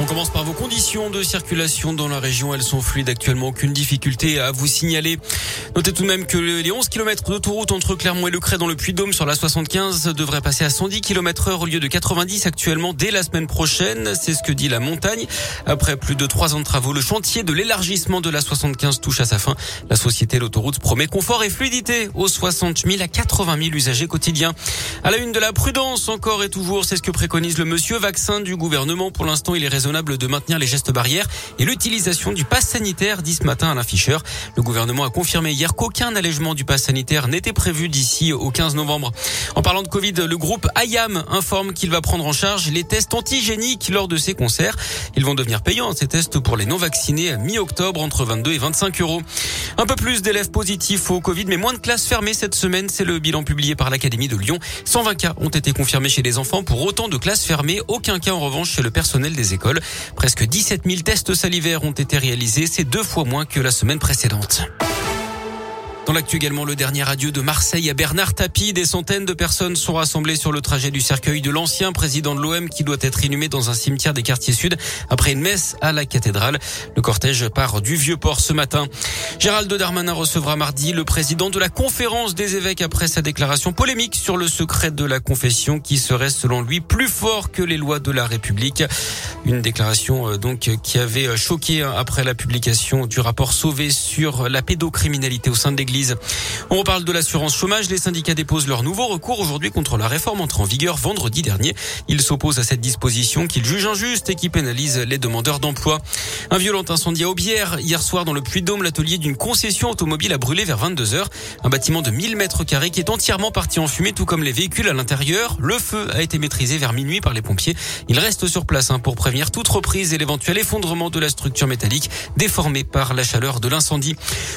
On commence par vos conditions de circulation dans la région. Elles sont fluides actuellement. Aucune difficulté à vous signaler. Notez tout de même que les 11 km d'autoroute entre Clermont et Le dans le Puy-de-Dôme sur la 75 devraient passer à 110 km heure au lieu de 90 actuellement dès la semaine prochaine. C'est ce que dit la montagne. Après plus de trois ans de travaux, le chantier de l'élargissement de la 75 touche à sa fin. La société L'autoroute promet confort et fluidité aux 60 000 à 80 000 usagers quotidiens. À la une de la prudence encore et toujours, c'est ce que préconise le monsieur vaccin du gouvernement. Pour l'instant, il est raisonnable de maintenir les gestes barrières et l'utilisation du pass sanitaire, dit ce matin à l'afficheur. Le gouvernement a confirmé hier qu'aucun allègement du pass sanitaire n'était prévu d'ici au 15 novembre. En parlant de Covid, le groupe IAM informe qu'il va prendre en charge les tests antigéniques lors de ses concerts. Ils vont devenir payants, ces tests pour les non-vaccinés, mi-octobre, entre 22 et 25 euros. Un peu plus d'élèves positifs au Covid, mais moins de classes fermées cette semaine. C'est le bilan publié par l'Académie de Lyon. 120 cas ont été confirmés chez les enfants pour autant de classes fermées. Aucun cas en revanche chez le personnel des écoles. Presque 17 000 tests salivaires ont été réalisés. C'est deux fois moins que la semaine précédente. Dans l'actu également, le dernier adieu de Marseille à Bernard Tapie. Des centaines de personnes sont rassemblées sur le trajet du cercueil de l'ancien président de l'OM qui doit être inhumé dans un cimetière des quartiers sud après une messe à la cathédrale. Le cortège part du Vieux-Port ce matin. Gérald Darmanin recevra mardi le président de la conférence des évêques après sa déclaration polémique sur le secret de la confession qui serait selon lui plus fort que les lois de la République. Une déclaration euh, donc qui avait choqué hein, après la publication du rapport Sauvé sur la pédocriminalité au sein de l'Église. On reparle de l'assurance chômage. Les syndicats déposent leur nouveau recours aujourd'hui contre la réforme entrée en vigueur vendredi dernier. Ils s'opposent à cette disposition qu'ils jugent injuste et qui pénalise les demandeurs d'emploi. Un violent incendie à Aubière. Hier soir, dans le Puy-de-Dôme, l'atelier d'une concession automobile a brûlé vers 22 heures. Un bâtiment de 1000 mètres carrés qui est entièrement parti en fumée, tout comme les véhicules à l'intérieur. Le feu a été maîtrisé vers minuit par les pompiers. Ils restent sur place hein, pour prévenir toute reprise et l'éventuel effondrement de la structure métallique déformée par la chaleur de l'incendie.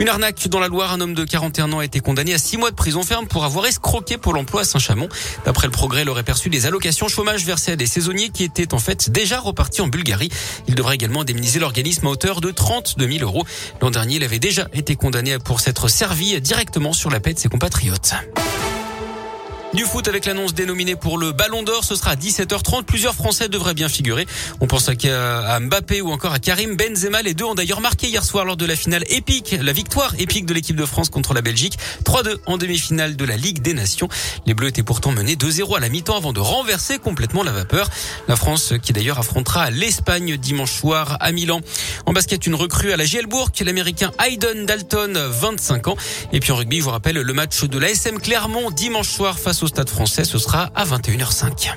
Une arnaque dans la Loire. Un homme de 41 ans a été condamné à 6 mois de prison ferme pour avoir escroqué pour l'emploi à Saint-Chamond. D'après le progrès, il aurait perçu des allocations chômage versées à des saisonniers qui étaient en fait déjà repartis en Bulgarie. Il devrait également indemniser l'organisme à hauteur de 32 000 euros. L'an dernier, il avait déjà été condamné pour s'être servi directement sur la paix de ses compatriotes. Du foot avec l'annonce dénominée pour le Ballon d'Or, ce sera à 17h30. Plusieurs Français devraient bien figurer. On pense à Mbappé ou encore à Karim Benzema. Les deux ont d'ailleurs marqué hier soir lors de la finale épique, la victoire épique de l'équipe de France contre la Belgique. 3-2 en demi-finale de la Ligue des Nations. Les Bleus étaient pourtant menés 2-0 à la mi-temps avant de renverser complètement la vapeur. La France qui d'ailleurs affrontera l'Espagne dimanche soir à Milan. En basket, une recrue à la Gielbourg, l'américain Hayden Dalton, 25 ans. Et puis en rugby, je vous rappelle le match de la SM Clermont dimanche soir face au Stade français. Ce sera à 21h05.